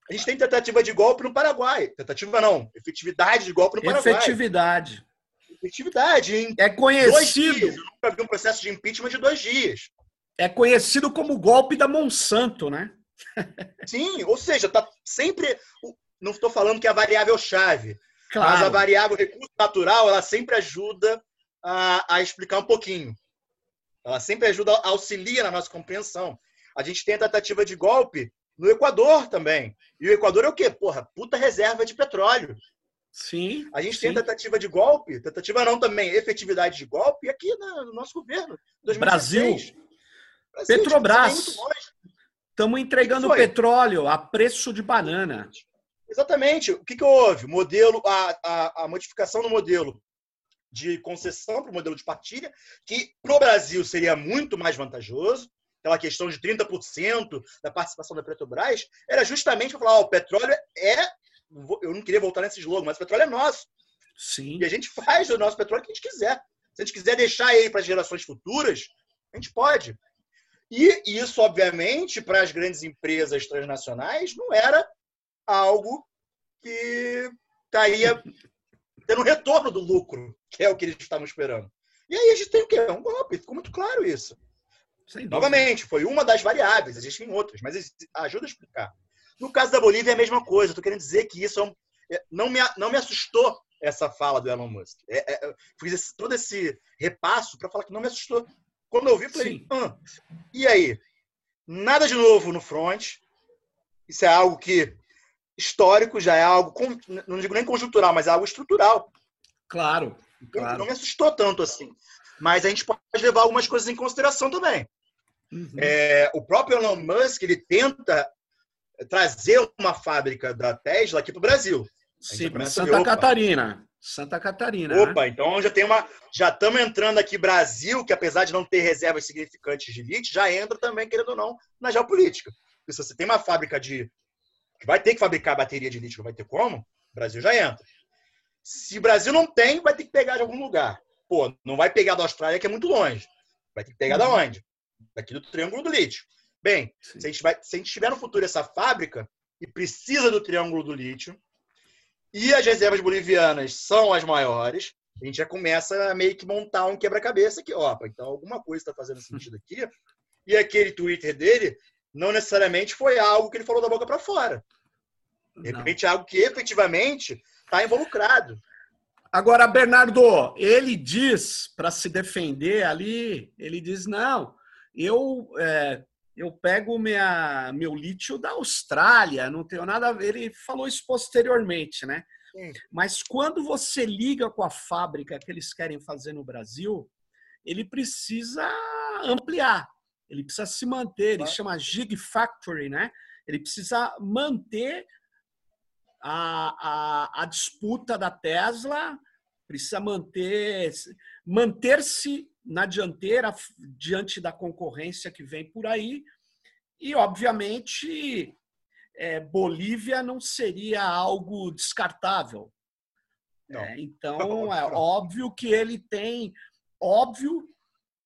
A gente tem tentativa de golpe no Paraguai. Tentativa não, efetividade de golpe no Paraguai. Efetividade. Efetividade. Em é conhecido. Dias. Eu nunca vi um processo de impeachment de dois dias. É conhecido como golpe da Monsanto, né? Sim, ou seja, tá sempre. Não estou falando que é a variável chave, claro. mas a variável recurso natural, ela sempre ajuda a, a explicar um pouquinho. Ela sempre ajuda, auxilia na nossa compreensão. A gente tem a tentativa de golpe no Equador também. E o Equador é o quê? Porra, puta reserva de petróleo. Sim. A gente sim. tem tentativa de golpe, tentativa não também, efetividade de golpe aqui no nosso governo. 2016. Brasil. Brasil Petrobras. Estamos entregando petróleo a preço de banana. Exatamente. O que, que houve? Modelo, a, a, a modificação do modelo de concessão para o modelo de partilha, que para o Brasil seria muito mais vantajoso aquela questão de 30% da participação da Petrobras, era justamente para falar: ó, o petróleo é. Eu não queria voltar nesse slogan, mas o petróleo é nosso. Sim. E a gente faz o nosso petróleo que a gente quiser. Se a gente quiser deixar ele para as gerações futuras, a gente pode. E isso, obviamente, para as grandes empresas transnacionais, não era algo que estaria tendo retorno do lucro, que é o que eles estavam esperando. E aí a gente tem o quê? Um golpe, ficou muito claro isso. Novamente, foi uma das variáveis, existem outras, mas ajuda a explicar. No caso da Bolívia é a mesma coisa. Estou querendo dizer que isso é um, é, não, me, não me assustou essa fala do Elon Musk. É, é, fiz esse, todo esse repasso para falar que não me assustou. Quando eu vi, falei, ah, e aí? Nada de novo no front. Isso é algo que histórico, já é algo, não digo nem conjuntural, mas é algo estrutural. Claro, claro. Não me assustou tanto assim. Mas a gente pode levar algumas coisas em consideração também. Uhum. É, o próprio Elon Musk ele tenta trazer uma fábrica da Tesla aqui para o Brasil. Sim, Santa ver, Catarina. Santa Catarina. Né? Opa, né? então já tem uma. Já estamos entrando aqui Brasil, que apesar de não ter reservas significantes de lítio, já entra também, querendo ou não, na geopolítica. Porque se você tem uma fábrica de. Vai ter que fabricar bateria de lítio, não vai ter como, o Brasil já entra. Se o Brasil não tem, vai ter que pegar de algum lugar. Pô, não vai pegar da Austrália, que é muito longe. Vai ter que pegar uhum. da onde? Daqui do Triângulo do Lítio. Bem, se a, gente vai, se a gente tiver no futuro essa fábrica e precisa do Triângulo do Lítio, e as reservas bolivianas são as maiores, a gente já começa a meio que montar um quebra-cabeça aqui. Opa, então alguma coisa está fazendo sentido aqui. E aquele Twitter dele não necessariamente foi algo que ele falou da boca para fora. De repente, é algo que efetivamente está involucrado. Agora, Bernardo, ele diz, para se defender ali, ele diz: não, eu, é, eu pego minha, meu lítio da Austrália, não tenho nada a ver. Ele falou isso posteriormente, né? Sim. Mas quando você liga com a fábrica que eles querem fazer no Brasil, ele precisa ampliar, ele precisa se manter, ele chama Gigfactory, né? Ele precisa manter a, a, a disputa da Tesla precisa manter manter-se na dianteira diante da concorrência que vem por aí. E obviamente é, Bolívia não seria algo descartável. É, então é óbvio que ele tem óbvio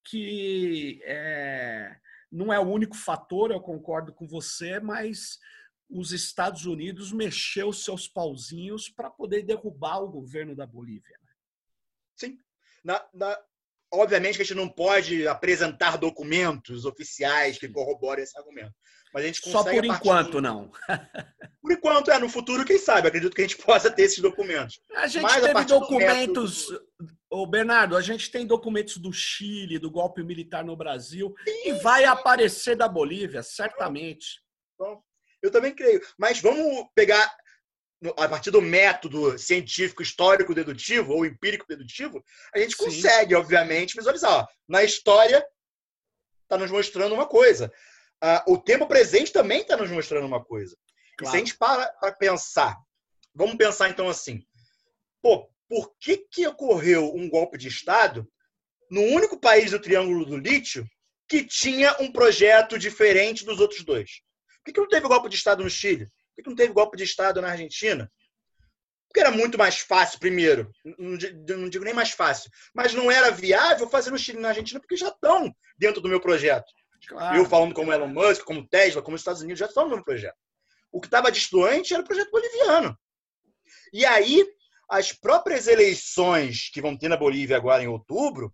que é, não é o único fator eu concordo com você mas os Estados Unidos mexeu seus pauzinhos para poder derrubar o governo da Bolívia. Né? Sim. Na, na, obviamente que a gente não pode apresentar documentos oficiais que corroborem esse argumento. Mas a gente consegue. Só por enquanto, do... não. por enquanto, é. No futuro, quem sabe? Acredito que a gente possa ter esses documentos. A gente Mas, teve documentos. Do... Bernardo, a gente tem documentos do Chile, do golpe militar no Brasil, Sim. e vai aparecer da Bolívia, certamente. Bom, eu também creio. Mas vamos pegar a partir do método científico histórico dedutivo ou empírico dedutivo, a gente Sim. consegue, obviamente, visualizar. Ó, na história, está nos mostrando uma coisa. ah, o tempo presente também está nos mostrando uma coisa. Claro. E se a gente para para pensar, vamos pensar então assim, pô, por que, que ocorreu um golpe de Estado no único país do Triângulo do Lítio que tinha um projeto diferente dos outros dois? Por que, que não teve golpe de Estado no Chile? Por que, que não teve golpe de Estado na Argentina? Porque era muito mais fácil, primeiro, não digo nem mais fácil, mas não era viável fazer no Chile e na Argentina porque já estão dentro do meu projeto. Claro. Eu falando como Elon Musk, como Tesla, como os Estados Unidos já estão no meu projeto. O que estava distoante era o projeto boliviano. E aí, as próprias eleições que vão ter na Bolívia agora em outubro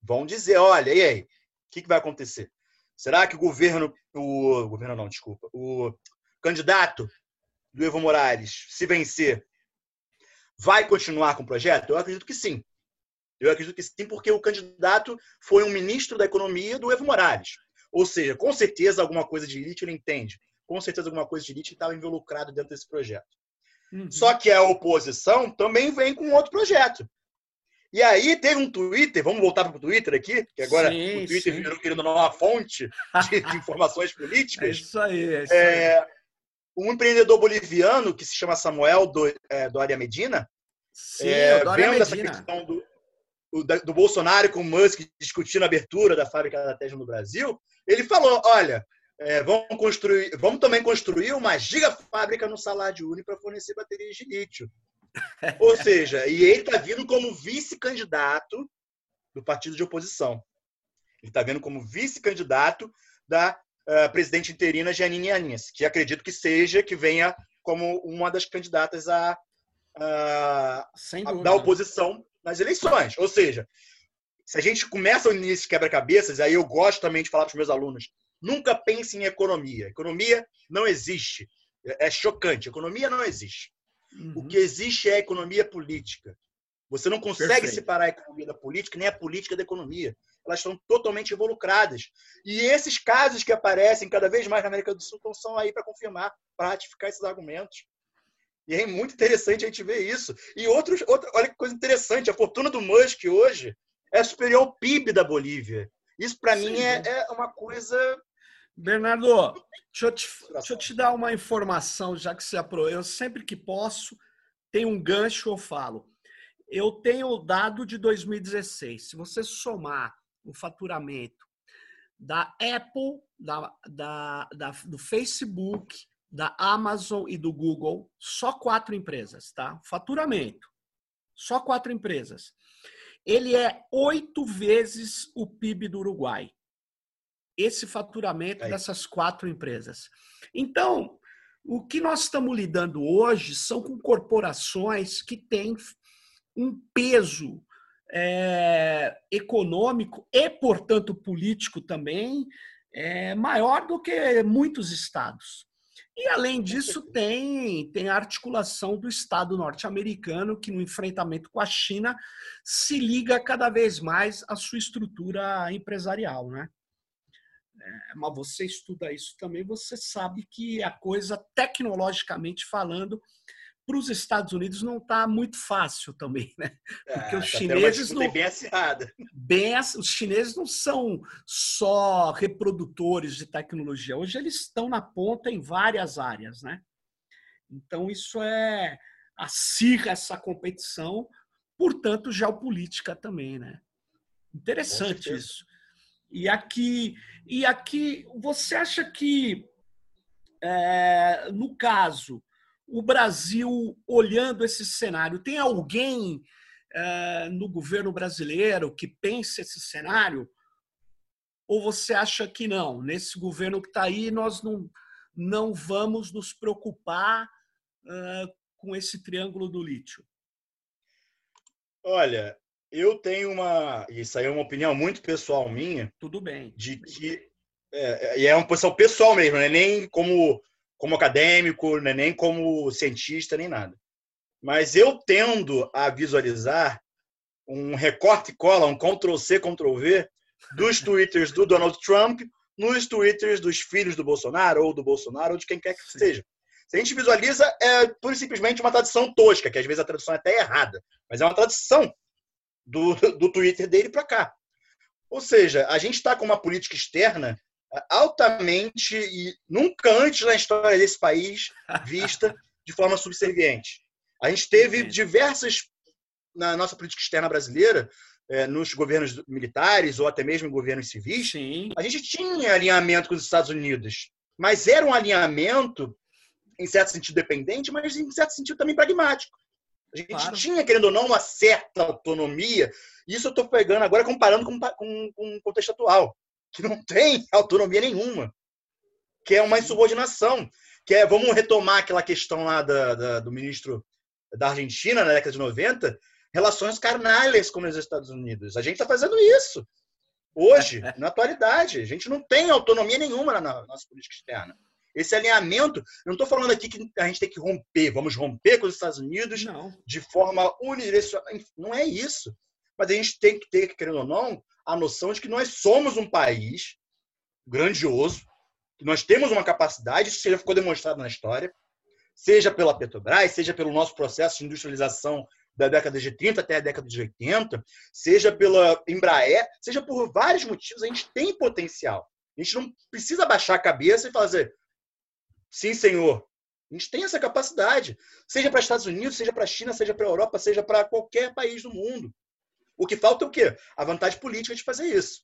vão dizer: olha, e aí? O que, que vai acontecer? Será que o governo, o governo não, desculpa, o candidato do Evo Morales, se vencer, vai continuar com o projeto? Eu acredito que sim. Eu acredito que sim, porque o candidato foi um ministro da economia do Evo Morales. Ou seja, com certeza alguma coisa de elite ele entende. Com certeza alguma coisa de elite estava involucrado dentro desse projeto. Uhum. Só que a oposição também vem com outro projeto. E aí teve um Twitter, vamos voltar para o Twitter aqui, que agora sim, o Twitter sim. virou querendo uma fonte de, de informações políticas. É isso aí, é isso é, aí. Um empreendedor boliviano que se chama Samuel do, é, Doria Medina, sim, é, vendo Medina. essa questão do, do, do, Bolsonaro com o Musk discutindo a abertura da fábrica da Tesla no Brasil, ele falou: olha, é, vamos, construir, vamos também construir uma gigafábrica no Salário Único para fornecer baterias de lítio. Ou seja, e ele está vindo como vice-candidato do partido de oposição. Ele está vendo como vice-candidato da uh, presidente interina Janine Anis, que acredito que seja, que venha como uma das candidatas a, a, a da oposição nas eleições. Ou seja, se a gente começa nesse quebra-cabeças, aí eu gosto também de falar para os meus alunos, nunca pense em economia. Economia não existe. É chocante. Economia não existe. Uhum. O que existe é a economia política. Você não consegue Perfeito. separar a economia da política, nem a política da economia. Elas estão totalmente involucradas. E esses casos que aparecem cada vez mais na América do Sul estão são aí para confirmar, para ratificar esses argumentos. E é muito interessante a gente ver isso. E outros, outro, olha que coisa interessante, a fortuna do Musk hoje é superior ao PIB da Bolívia. Isso, para mim, é, é, uma coisa Bernardo, deixa eu, te, deixa eu te dar uma informação, já que você aprovou. Eu sempre que posso, tem um gancho, eu falo. Eu tenho o dado de 2016. Se você somar o faturamento da Apple, da, da, da, do Facebook, da Amazon e do Google, só quatro empresas, tá? Faturamento. Só quatro empresas. Ele é oito vezes o PIB do Uruguai esse faturamento é dessas quatro empresas. Então, o que nós estamos lidando hoje são com corporações que têm um peso é, econômico e, portanto, político também é, maior do que muitos estados. E, além disso, tem, tem a articulação do Estado norte-americano, que, no enfrentamento com a China, se liga cada vez mais à sua estrutura empresarial. Né? É, mas você estuda isso também, você sabe que a coisa, tecnologicamente falando, para os Estados Unidos não está muito fácil também, né? Porque ah, os tá chineses não bem acirrada. Bem, os chineses não são só reprodutores de tecnologia. Hoje eles estão na ponta em várias áreas, né? Então isso é acirra essa competição, portanto geopolítica também, né? Interessante isso. E aqui, e aqui você acha que, é, no caso, o Brasil, olhando esse cenário, tem alguém é, no governo brasileiro que pense esse cenário? Ou você acha que não? Nesse governo que está aí, nós não, não vamos nos preocupar uh, com esse triângulo do lítio? Olha, eu tenho uma. Isso aí é uma opinião muito pessoal minha. Tudo bem. De que. É, e é uma posição pessoal mesmo, não é nem como, como acadêmico, não é nem como cientista, nem nada. Mas eu tendo a visualizar um recorte e cola, um Ctrl-C, Ctrl-V dos twitters do Donald Trump nos twitters dos filhos do Bolsonaro, ou do Bolsonaro, ou de quem quer que Sim. seja. Se a gente visualiza, é pura e simplesmente uma tradução tosca, que às vezes a tradução é até errada, mas é uma tradução do, do Twitter dele para cá. Ou seja, a gente está com uma política externa altamente e nunca antes na história desse país vista de forma subserviente. A gente teve diversas, na nossa política externa brasileira, é, nos governos militares ou até mesmo em governos civis, Sim. a gente tinha alinhamento com os Estados Unidos, mas era um alinhamento, em certo sentido, dependente, mas em certo sentido também pragmático. A gente claro. tinha, querendo ou não, uma certa autonomia. Isso eu estou pegando agora comparando com, com, com o contexto atual, que não tem autonomia nenhuma, que é uma insubordinação. Que é, vamos retomar aquela questão lá da, da, do ministro da Argentina, na década de 90, relações carnais com os Estados Unidos. A gente está fazendo isso hoje, na atualidade. A gente não tem autonomia nenhuma na nossa política externa. Esse alinhamento, eu não estou falando aqui que a gente tem que romper, vamos romper com os Estados Unidos não. de forma unidirecional. Não é isso. Mas a gente tem que ter, querendo ou não, a noção de que nós somos um país grandioso, que nós temos uma capacidade, isso já ficou demonstrado na história, seja pela Petrobras, seja pelo nosso processo de industrialização da década de 30 até a década de 80, seja pela Embraer, seja por vários motivos, a gente tem potencial. A gente não precisa baixar a cabeça e fazer, sim, senhor. A gente tem essa capacidade, seja para Estados Unidos, seja para a China, seja para a Europa, seja para qualquer país do mundo. O que falta é o quê? A vantagem política de fazer isso.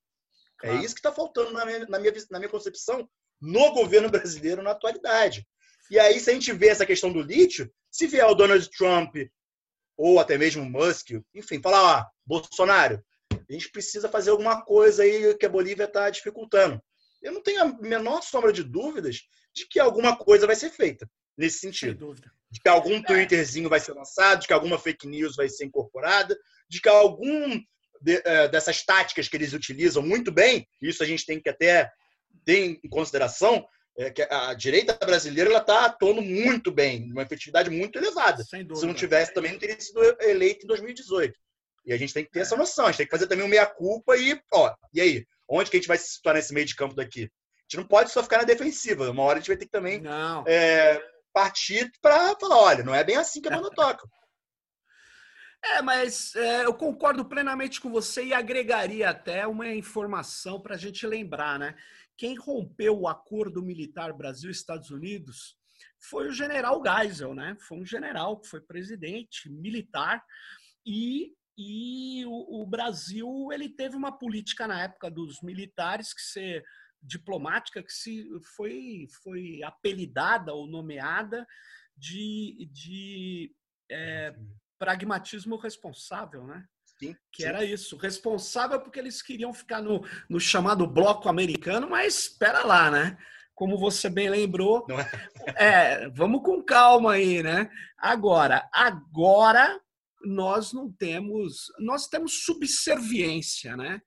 É claro. É isso que está faltando na minha, na, minha, na minha concepção no governo brasileiro na atualidade. E aí, se a gente vê essa questão do lítio, se vier o Donald Trump ou até mesmo Musk, enfim, falar, ó, Bolsonaro, a gente precisa fazer alguma coisa aí que a Bolívia está dificultando. Eu não tenho a menor sombra de dúvidas de que alguma coisa vai ser feita nesse sentido. De que algum é. Twitterzinho vai ser lançado, de que alguma fake news vai ser incorporada, de que algum de, uh, dessas táticas que eles utilizam muito bem, isso a gente tem que até ter em consideração, é que a direita brasileira ela está atuando muito bem, uma efetividade muito elevada. Se não tivesse, também não teria sido eleito em 2018. E a gente tem que ter é. essa noção, a gente tem que fazer também uma meia-culpa e, ó, e aí? Onde que a gente vai se situar nesse meio de campo daqui? A gente não pode só ficar na defensiva. Uma hora a gente vai ter que também é, partir para falar, olha, não é bem assim que a banda toca. É, mas é, eu concordo plenamente com você e agregaria até uma informação para a gente lembrar, né? quem rompeu o acordo militar Brasil-Estados Unidos foi o general Geisel, né? Foi um general que foi presidente militar e, e o, o, Brasil ele teve uma política na época dos militares que se diplomática que se foi foi apelidada ou nomeada de, de é, pragmatismo responsável, né? Sim, que sim. era isso, responsável porque eles queriam ficar no, no chamado bloco americano, mas espera lá, né? Como você bem lembrou, é? é, vamos com calma aí, né? Agora, agora nós não temos, nós temos subserviência, né?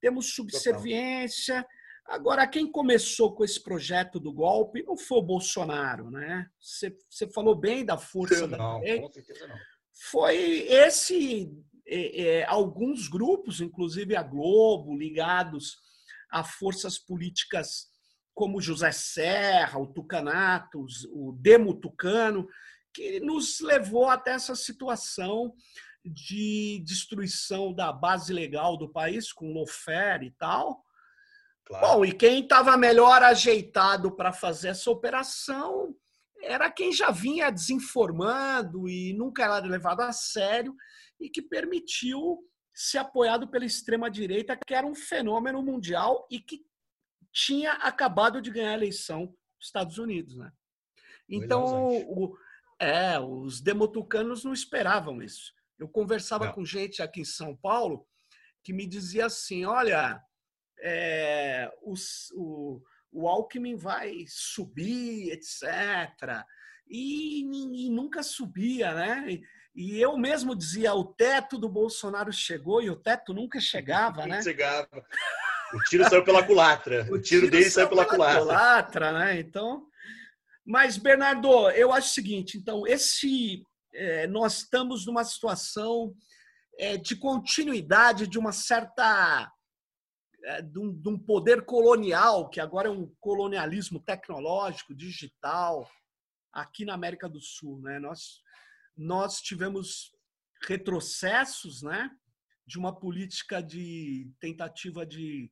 Temos subserviência. Agora, quem começou com esse projeto do golpe não foi o Bolsonaro, né? Você, você falou bem da força não, da lei. Com certeza não. Foi esse é, é, alguns grupos, inclusive a Globo, ligados a forças políticas como José Serra, o Tucanato, o Demo Tucano, que nos levou até essa situação de destruição da base legal do país, com Lofer e tal. Claro. Bom, e quem estava melhor ajeitado para fazer essa operação era quem já vinha desinformando e nunca era levado a sério e que permitiu ser apoiado pela extrema-direita, que era um fenômeno mundial e que tinha acabado de ganhar a eleição nos Estados Unidos. Né? Então, o, é, os demotucanos não esperavam isso. Eu conversava não. com gente aqui em São Paulo que me dizia assim: olha, é, os, o, o Alckmin vai subir, etc. E, e, nunca subia, né? E eu mesmo dizia, o teto do Bolsonaro chegou e o teto nunca chegava, né? chegava. O tiro saiu pela culatra. O, o tiro, tiro, dele saiu pela, pela culatra. culatra, né? Então, mas Bernardo, eu acho o seguinte, então esse é, nós estamos numa situação é, de continuidade de uma certa é, de, um, de um poder colonial que agora é um colonialismo tecnológico, digital, aqui na América do Sul, né? Nós nós tivemos retrocessos, né, de uma política de tentativa de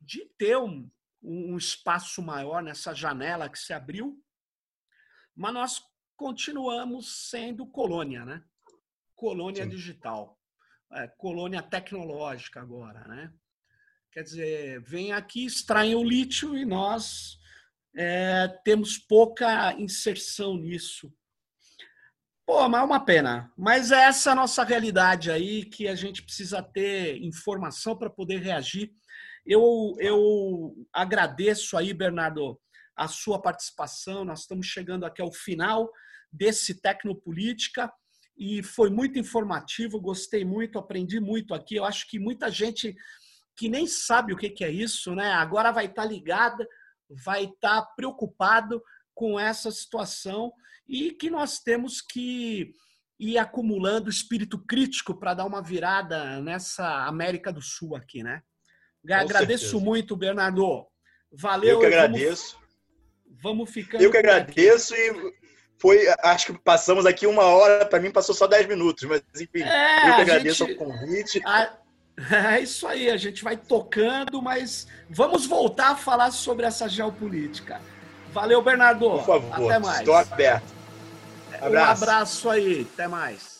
de ter um, um espaço maior nessa janela que se abriu, mas nós continuamos sendo colônia, né? Colônia Sim. digital, é, colônia tecnológica agora, né? Quer dizer, vem aqui, extraem o lítio e nós é, temos pouca inserção nisso. Pô, mas é uma pena. Mas é essa a nossa realidade aí que a gente precisa ter informação para poder reagir. Eu, eu agradeço aí, Bernardo, a sua participação. Nós estamos chegando aqui ao final desse Tecnopolítica e foi muito informativo, gostei muito, aprendi muito aqui. Eu acho que muita gente que nem sabe o que é isso, né? Agora vai estar ligada, vai estar preocupado com essa situação e que nós temos que ir acumulando espírito crítico para dar uma virada nessa América do Sul aqui, né? Com agradeço certeza. muito, Bernardo. Valeu. Eu que agradeço. Vamos, vamos ficando. Eu que agradeço e foi, acho que passamos aqui uma hora, para mim passou só 10 minutos, mas enfim, é, eu que agradeço gente, o convite. A, é isso aí, a gente vai tocando, mas vamos voltar a falar sobre essa geopolítica. Valeu, Bernardo. Por favor, até mais. Estou aberto. Abraço. Um abraço aí, até mais.